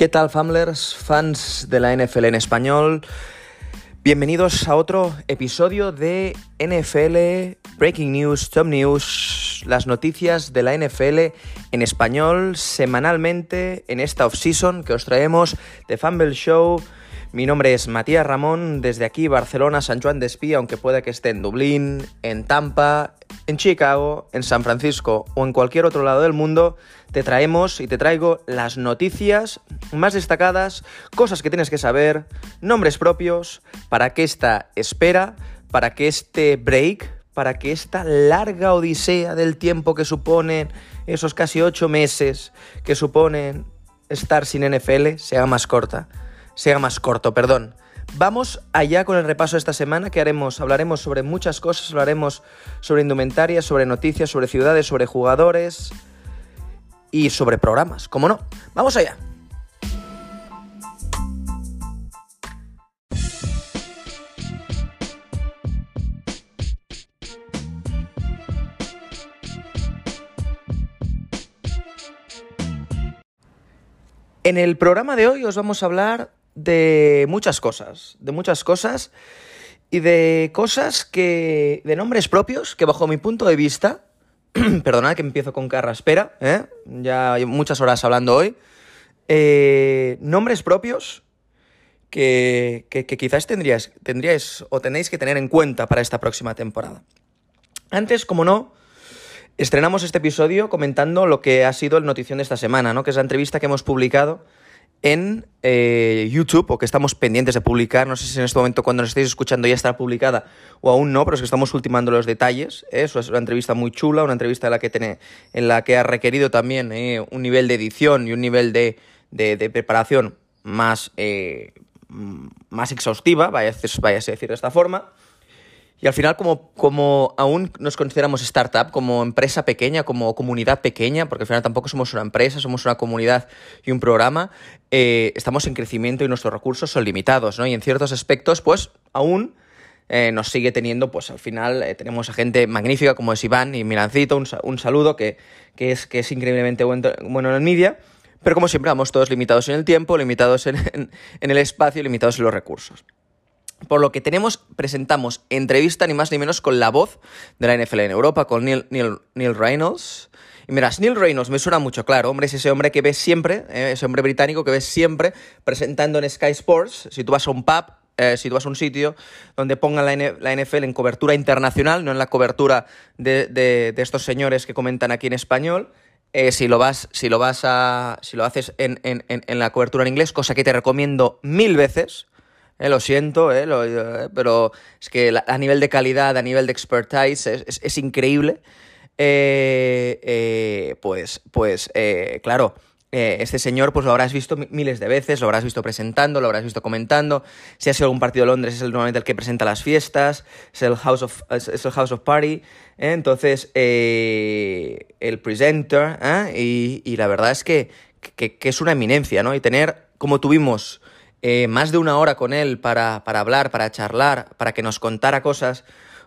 ¿Qué tal, Famlers, fans de la NFL en español? Bienvenidos a otro episodio de NFL Breaking News, Top News, las noticias de la NFL en español semanalmente en esta off-season que os traemos de Fumble Show. Mi nombre es Matías Ramón, desde aquí Barcelona, San Juan de Espí, aunque pueda que esté en Dublín, en Tampa, en Chicago, en San Francisco o en cualquier otro lado del mundo, te traemos y te traigo las noticias más destacadas, cosas que tienes que saber, nombres propios, para que esta espera, para que este break, para que esta larga odisea del tiempo que suponen esos casi ocho meses que suponen estar sin NFL sea más corta, sea más corto, perdón. Vamos allá con el repaso de esta semana que haremos. Hablaremos sobre muchas cosas, hablaremos sobre indumentaria, sobre noticias, sobre ciudades, sobre jugadores y sobre programas, ¿cómo no? Vamos allá. En el programa de hoy os vamos a hablar de muchas cosas, de muchas cosas y de cosas que, de nombres propios que bajo mi punto de vista, perdonad que empiezo con carraspera, ¿eh? ya hay muchas horas hablando hoy, eh, nombres propios que, que, quizás tendríais, tendríais o tenéis que tener en cuenta para esta próxima temporada. Antes, como no, estrenamos este episodio comentando lo que ha sido el notición de esta semana, ¿no? que es la entrevista que hemos publicado en eh, YouTube o que estamos pendientes de publicar. No sé si en este momento cuando nos estéis escuchando ya está publicada o aún no, pero es que estamos ultimando los detalles. ¿eh? Es una entrevista muy chula, una entrevista en la que, tiene, en la que ha requerido también eh, un nivel de edición y un nivel de, de, preparación más, más exhaustiva, vaya, vaya a decir de esta forma. Y al final, como, como aún nos consideramos startup, como empresa pequeña, como comunidad pequeña, porque al final tampoco somos una empresa, somos una comunidad y un programa, eh, estamos en crecimiento y nuestros recursos son limitados, ¿no? Y en ciertos aspectos, pues aún eh, nos sigue teniendo, pues al final eh, tenemos a gente magnífica como es Iván y Mirancito, un, un saludo que, que, es, que es increíblemente bueno, en el media. Pero como siempre, vamos todos limitados en el tiempo, limitados en, en el espacio, limitados en los recursos. Por lo que tenemos, presentamos entrevista ni más ni menos con la voz de la NFL en Europa, con Neil, Neil, Reynolds. Y miras, Neil Reynolds me suena mucho claro, hombre, es ese hombre que ves siempre, eh, ese hombre británico que ves siempre presentando en Sky Sports, si tú vas a un pub, eh, si tú vas a un sitio donde pongan la, NFL en cobertura internacional, no en la cobertura de, estos señores que comentan aquí en español, eh, si lo vas, si lo vas a. si lo haces en, la cobertura en inglés, cosa que te recomiendo mil veces, eh, lo siento, eh, eh, pero es que a nivel de calidad, a nivel de expertise, es, increíble. pues, pues claro, este señor pues lo habrás visto miles de veces, lo habrás visto presentando, lo habrás visto comentando. Si ha sido algún partido de Londres, es el, normalmente el que presenta las fiestas, es el House of, es el House of Party. Entonces, el presenter, y, y, la verdad es que, que, que es una eminencia, ¿no? Y tener, como tuvimos eh, más de una hora con él para, hablar, para charlar, para que nos contara cosas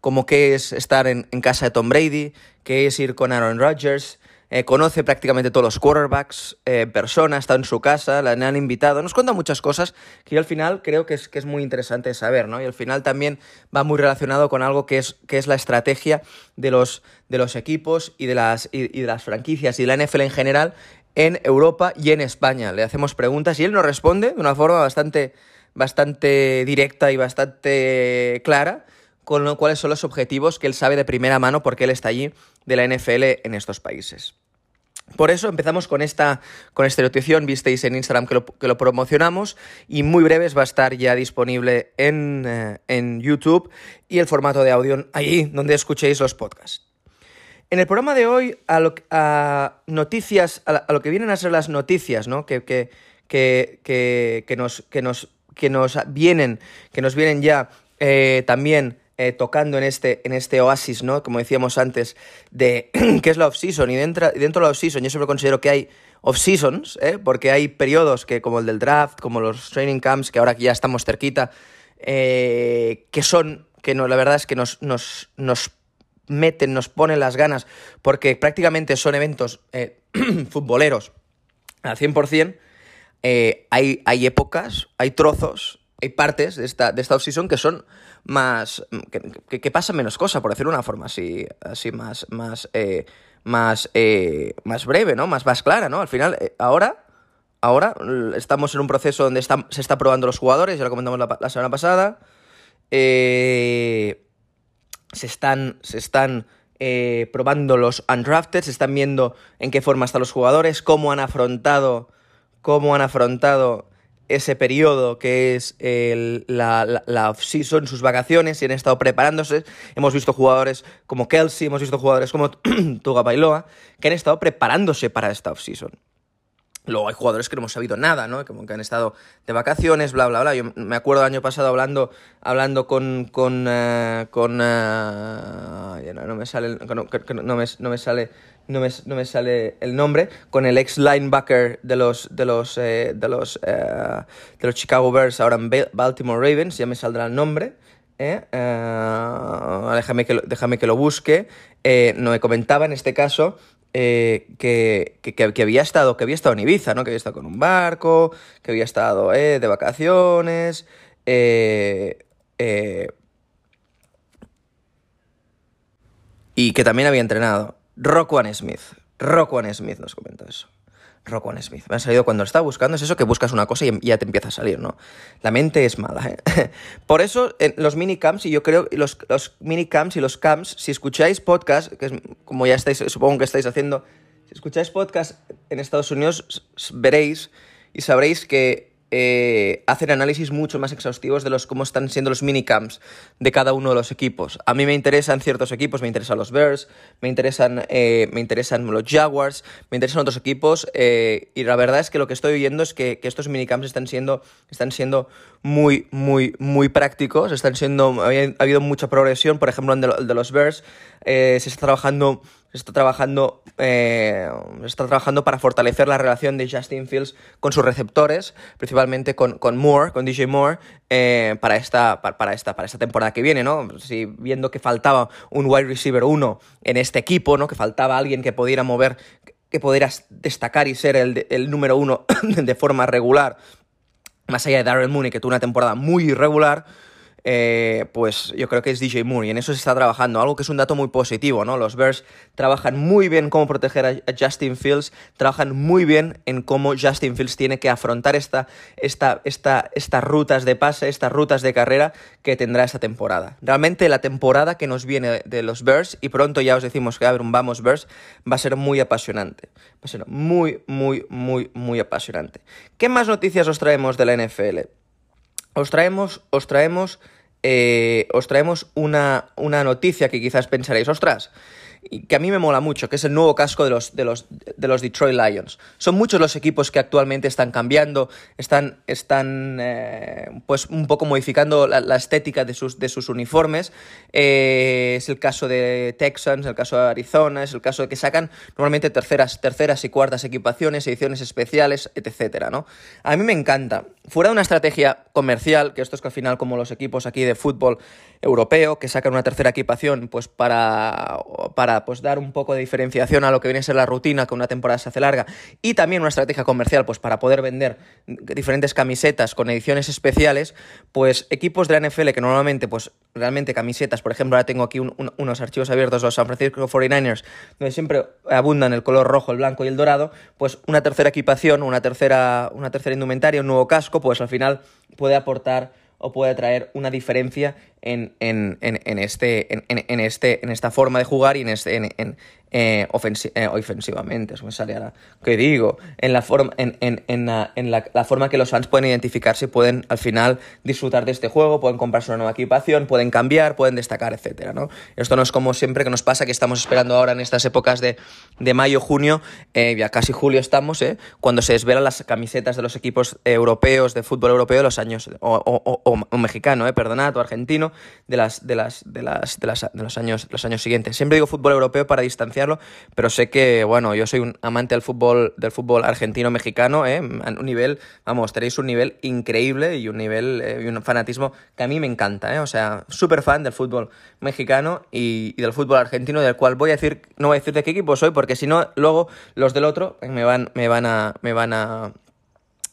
como qué es estar en, casa de Tom Brady, qué es ir con Aaron Rodgers, eh, conoce prácticamente todos los quarterbacks eh, persona, está en su casa, la han invitado, nos cuenta muchas cosas que al final creo que es, que es muy interesante saber, ¿no? Y al final también va muy relacionado con algo que es, que es la estrategia de los, de los equipos y de, las, y de las franquicias y la NFL en general en Europa y en España. Le hacemos preguntas y él nos responde de una forma bastante, bastante directa y bastante clara con cuáles son los objetivos que él sabe de primera mano porque él está allí de la NFL en estos países. Por eso empezamos con esta, con esta notición, visteis en Instagram que lo, que lo, promocionamos y muy breves va a estar ya disponible en, eh, en YouTube y el formato de audio ahí donde escuchéis los podcasts. En el programa de hoy, a, lo, a noticias, a, lo que vienen a ser las noticias, ¿no? Que, que, que, que nos, que, nos, que nos vienen, que nos vienen ya eh, también eh, tocando en este, en este oasis, ¿no? Como decíamos antes, de qué es la off-season. Y dentro, dentro de la off-season yo siempre considero que hay off-seasons, ¿eh? porque hay periodos que, como el del draft, como los training camps, que ahora que ya estamos cerquita, eh, que son, que no, la verdad es que nos, nos, nos meten, nos ponen las ganas, porque prácticamente son eventos eh, futboleros al 100%, eh, hay, hay épocas, hay trozos, hay partes de esta, de esta que son más. Que, que, pasa menos cosa, por decirlo de una forma así, así más. más eh, más, eh, más breve, ¿no? Más, más clara, ¿no? Al final, ahora, ahora estamos en un proceso donde se está probando los jugadores, ya lo comentamos la, semana pasada. Eh, se están, se están probando los undrafted, se están viendo en qué forma están los jugadores, cómo han afrontado, cómo han afrontado ese periodo que es la, la, off-season, sus vacaciones, y han estado preparándose. Hemos visto jugadores como Kelsey, hemos visto jugadores como Tuga Bailoa, que han estado preparándose para esta off-season. Luego hay jugadores que no hemos sabido nada, ¿no? Como que han estado de vacaciones, bla, bla, bla. Yo me acuerdo el año pasado hablando, hablando con... con, uh, con uh, no, me sale... No, me, no me sale no me, no me, sale el nombre, con el ex linebacker de los, de los, eh, de los, eh, de los Chicago Bears, ahora en Baltimore Ravens, ya me saldrá el nombre. Eh, déjame, que lo, déjame que lo busque. no me comentaba en este caso que, que, que, había estado, que había estado en Ibiza, ¿no? que había estado con un barco, que había estado de vacaciones. y que también había entrenado. Rockwan Smith. Rockwan Smith nos comentó eso. Rockwan Smith. Me ha salido cuando lo estaba buscando, es eso que buscas una cosa y ya te empieza a salir, ¿no? La mente es mala, ¿eh? Por eso, en los minicamps, y yo creo, los, los minicamps y los camps, si escucháis podcast, que es como ya estáis, supongo que estáis haciendo, si escucháis podcast en Estados Unidos, veréis y sabréis que eh, hacer análisis mucho más exhaustivos de los cómo están siendo los minicamps de cada uno de los equipos. A mí me interesan ciertos equipos, me interesan los Bears, me interesan, eh, me interesan los Jaguars, me interesan otros equipos eh, y la verdad es que lo que estoy viendo es que, estos minicamps están siendo, están siendo muy, muy, muy prácticos, están siendo, ha habido mucha progresión, por ejemplo, en de, los Bears se está trabajando está trabajando, eh, está trabajando para fortalecer la relación de Justin Fields con sus receptores, principalmente con, con Moore, con DJ Moore, eh, para, esta, para, esta, para esta temporada que viene, ¿no? Si, viendo que faltaba un wide receiver 1 en este equipo, ¿no? Que faltaba alguien que pudiera mover, que pudiera destacar y ser el, el número uno de forma regular, más allá de Darren Mooney, que tuvo una temporada muy irregular, eh, pues yo creo que es DJ Moore y en eso se está trabajando, algo que es un dato muy positivo, ¿no? Los Bears trabajan muy bien cómo proteger a, Justin Fields, trabajan muy bien en cómo Justin Fields tiene que afrontar esta, esta, esta, estas rutas de pase, estas rutas de carrera que tendrá esta temporada. Realmente la temporada que nos viene de los Bears, y pronto ya os decimos que a ver un vamos Bears, va a ser muy apasionante. Va a ser muy, muy, muy, muy apasionante. ¿Qué más noticias os traemos de la NFL? Os traemos, os traemos eh, os traemos una, una noticia que quizás pensaréis, ostras, que a mí me mola mucho, que es el nuevo casco de los, de los, de los Detroit Lions. Son muchos los equipos que actualmente están cambiando, están, están eh, pues un poco modificando la, estética de sus, de sus uniformes. Eh, es el caso de Texans, el caso de Arizona, es el caso de que sacan normalmente terceras, terceras y cuartas equipaciones, ediciones especiales, etc. ¿no? A mí me encanta. Fuera de una estrategia comercial, que esto es que al final como los equipos aquí de fútbol europeo, que sacan una tercera equipación pues para, para pues dar un poco de diferenciación a lo que viene a ser la rutina, que una temporada se hace larga, y también una estrategia comercial, pues para poder vender diferentes camisetas con ediciones especiales, pues equipos de la NFL que normalmente, pues realmente camisetas, por ejemplo, ahora tengo aquí unos archivos abiertos de los San Francisco 49ers, donde siempre abundan el color rojo, el blanco y el dorado, pues una tercera equipación, una tercera, una tercera indumentaria, un nuevo casco, pues al final puede aportar o puede traer una diferencia en, en, en, este, en, este, en esta forma de jugar y en, este, en, eh, eh, ofensivamente, eso me sale ahora, ¿qué digo? En la forma, en, la, forma que los fans pueden identificarse pueden al final disfrutar de este juego, pueden comprarse una nueva equipación, pueden cambiar, pueden destacar, ¿no? Esto no es como siempre que nos pasa que estamos esperando ahora en estas épocas de, mayo, junio, eh, ya casi julio estamos, ¿eh? Cuando se desvelan las camisetas de los equipos europeos, de fútbol europeo de los años, o, o, o, mexicano, eh, perdonad, o argentino, de las, de las, de las, de las, de los años, los años siguientes. Siempre digo fútbol europeo para distanciar pero sé que, bueno, yo soy un amante del fútbol, del fútbol argentino-mexicano, ¿eh? un nivel, vamos, tenéis un nivel increíble y un nivel eh, y un fanatismo que a mí me encanta, ¿eh? O sea, súper fan del fútbol mexicano y, del fútbol argentino, del cual voy a decir, no voy a decir de qué equipo soy, porque si no, luego los del otro me van, me van a, me van a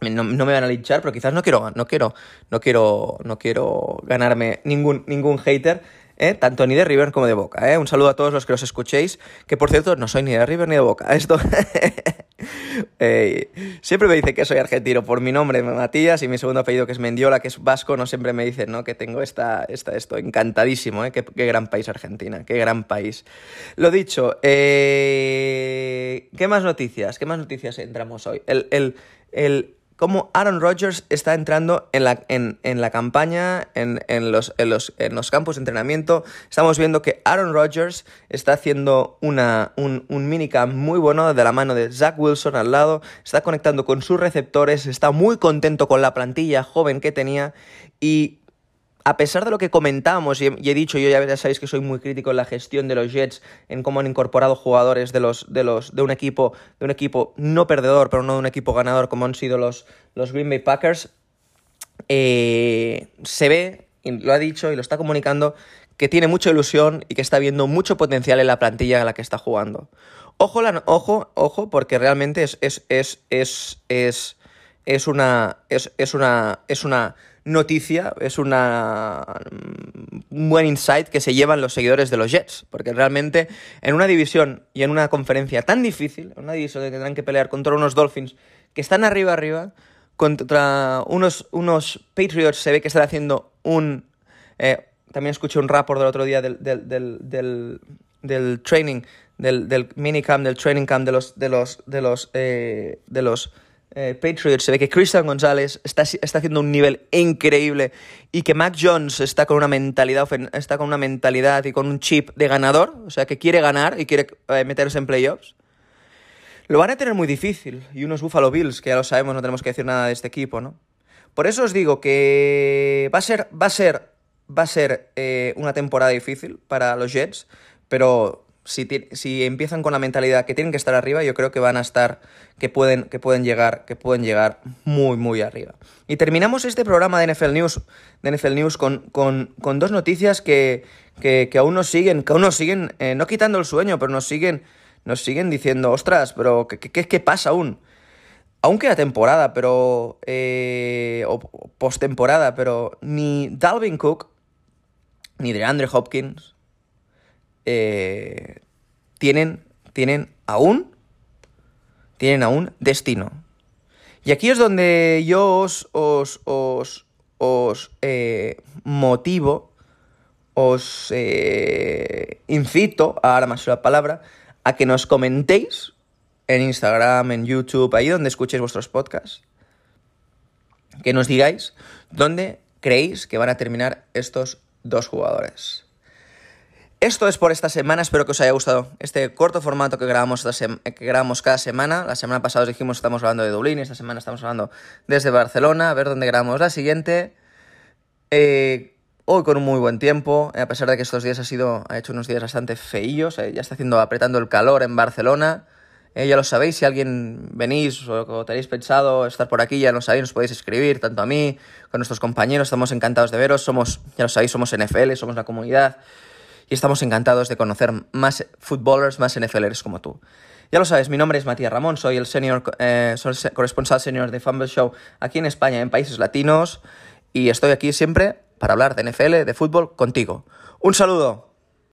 no, me van a linchar, pero quizás no quiero, no quiero, no quiero, no quiero ganarme ningún, ningún hater. ¿Eh? tanto ni de River como de Boca. ¿eh? Un saludo a todos los que los escuchéis, que por cierto no soy ni de River ni de Boca. Esto eh, siempre me dice que soy argentino por mi nombre, Matías, y mi segundo apellido que es Mendiola, que es vasco, no siempre me dicen ¿no? que tengo esta, esta, esto. Encantadísimo, ¿eh? qué, gran país Argentina, qué gran país. Lo dicho, ¿qué más noticias? ¿Qué más noticias entramos hoy? el, el cómo Aaron Rodgers está entrando en la, en, la campaña, en, los, los, en, los, campos de entrenamiento. Estamos viendo que Aaron Rodgers está haciendo una, un, un minicamp muy bueno de la mano de Zach Wilson al lado, está conectando con sus receptores, está muy contento con la plantilla joven que tenía y a pesar de lo que comentamos, y he, dicho, yo ya sabéis que soy muy crítico en la gestión de los Jets, en cómo han incorporado jugadores de los, de los, de un equipo, de un equipo no perdedor, pero no de un equipo ganador, como han sido los, los Green Bay Packers, eh, se ve, y lo ha dicho y lo está comunicando, que tiene mucha ilusión y que está viendo mucho potencial en la plantilla en la que está jugando. Ojo, ojo, ojo, porque realmente es, es, es, es, es, es una, es, es una, es una noticia, es una, un buen insight que se llevan los seguidores de los Jets, porque realmente en una división y en una conferencia tan difícil, en una división que tendrán que pelear contra unos Dolphins que están arriba arriba, contra unos, unos Patriots se ve que están haciendo un... Eh, también escuché un rapport del otro día del, del, del, del, training, del, del minicamp, del training camp de los, de los, de los, eh, de los eh, Patriots se ve que Christian González está, está, haciendo un nivel increíble y que Mac Jones está con una mentalidad está con una mentalidad y con un chip de ganador, o sea que quiere ganar y quiere eh, meterse en playoffs. Lo van a tener muy difícil y unos Buffalo Bills que ya lo sabemos, no tenemos que decir nada de este equipo, ¿no? Por eso os digo que va a ser va a ser va a ser eh, una temporada difícil para los Jets, pero si, empiezan con la mentalidad que tienen que estar arriba, yo creo que van a estar, que pueden, que pueden llegar, que pueden llegar muy, muy arriba. Y terminamos este programa de NFL News, de NFL News con, con, dos noticias que, que, aún nos siguen, que aún nos siguen, eh, no quitando el sueño, pero nos siguen, nos siguen diciendo, ostras, pero ¿qué, qué, qué pasa aún? Aún queda temporada, pero. Eh, o postemporada, pero ni Dalvin Cook, ni DeAndre Hopkins, eh, tienen, tienen aún, tienen aún destino. Y aquí es donde yo os, eh, motivo, os eh, incito, ahora más la palabra, a que nos comentéis en Instagram, en YouTube, ahí donde escuchéis vuestros podcasts, que nos digáis dónde creéis que van a terminar estos dos jugadores. Esto es por esta semana, espero que os haya gustado este corto formato que grabamos, que grabamos cada semana. La semana pasada os dijimos que estamos hablando de Dublín, esta semana estamos hablando desde Barcelona, a ver dónde grabamos la siguiente. Eh, hoy con un muy buen tiempo, a pesar de que estos días ha, sido, ha hecho unos días bastante feillos, eh, ya está haciendo, apretando el calor en Barcelona. Eh, ya lo sabéis, si alguien venís o, tenéis pensado estar por aquí, ya lo sabéis, nos podéis escribir, tanto a mí, con nuestros compañeros, estamos encantados de veros, somos, ya lo sabéis, somos NFL, somos la comunidad y estamos encantados de conocer más footballers, más NFLers como tú. Ya lo sabes, mi nombre es Matías Ramón, soy el senior, eh, corresponsal senior de Fumble Show aquí en España, en países latinos, y estoy aquí siempre para hablar de NFL, de fútbol, contigo. Un saludo.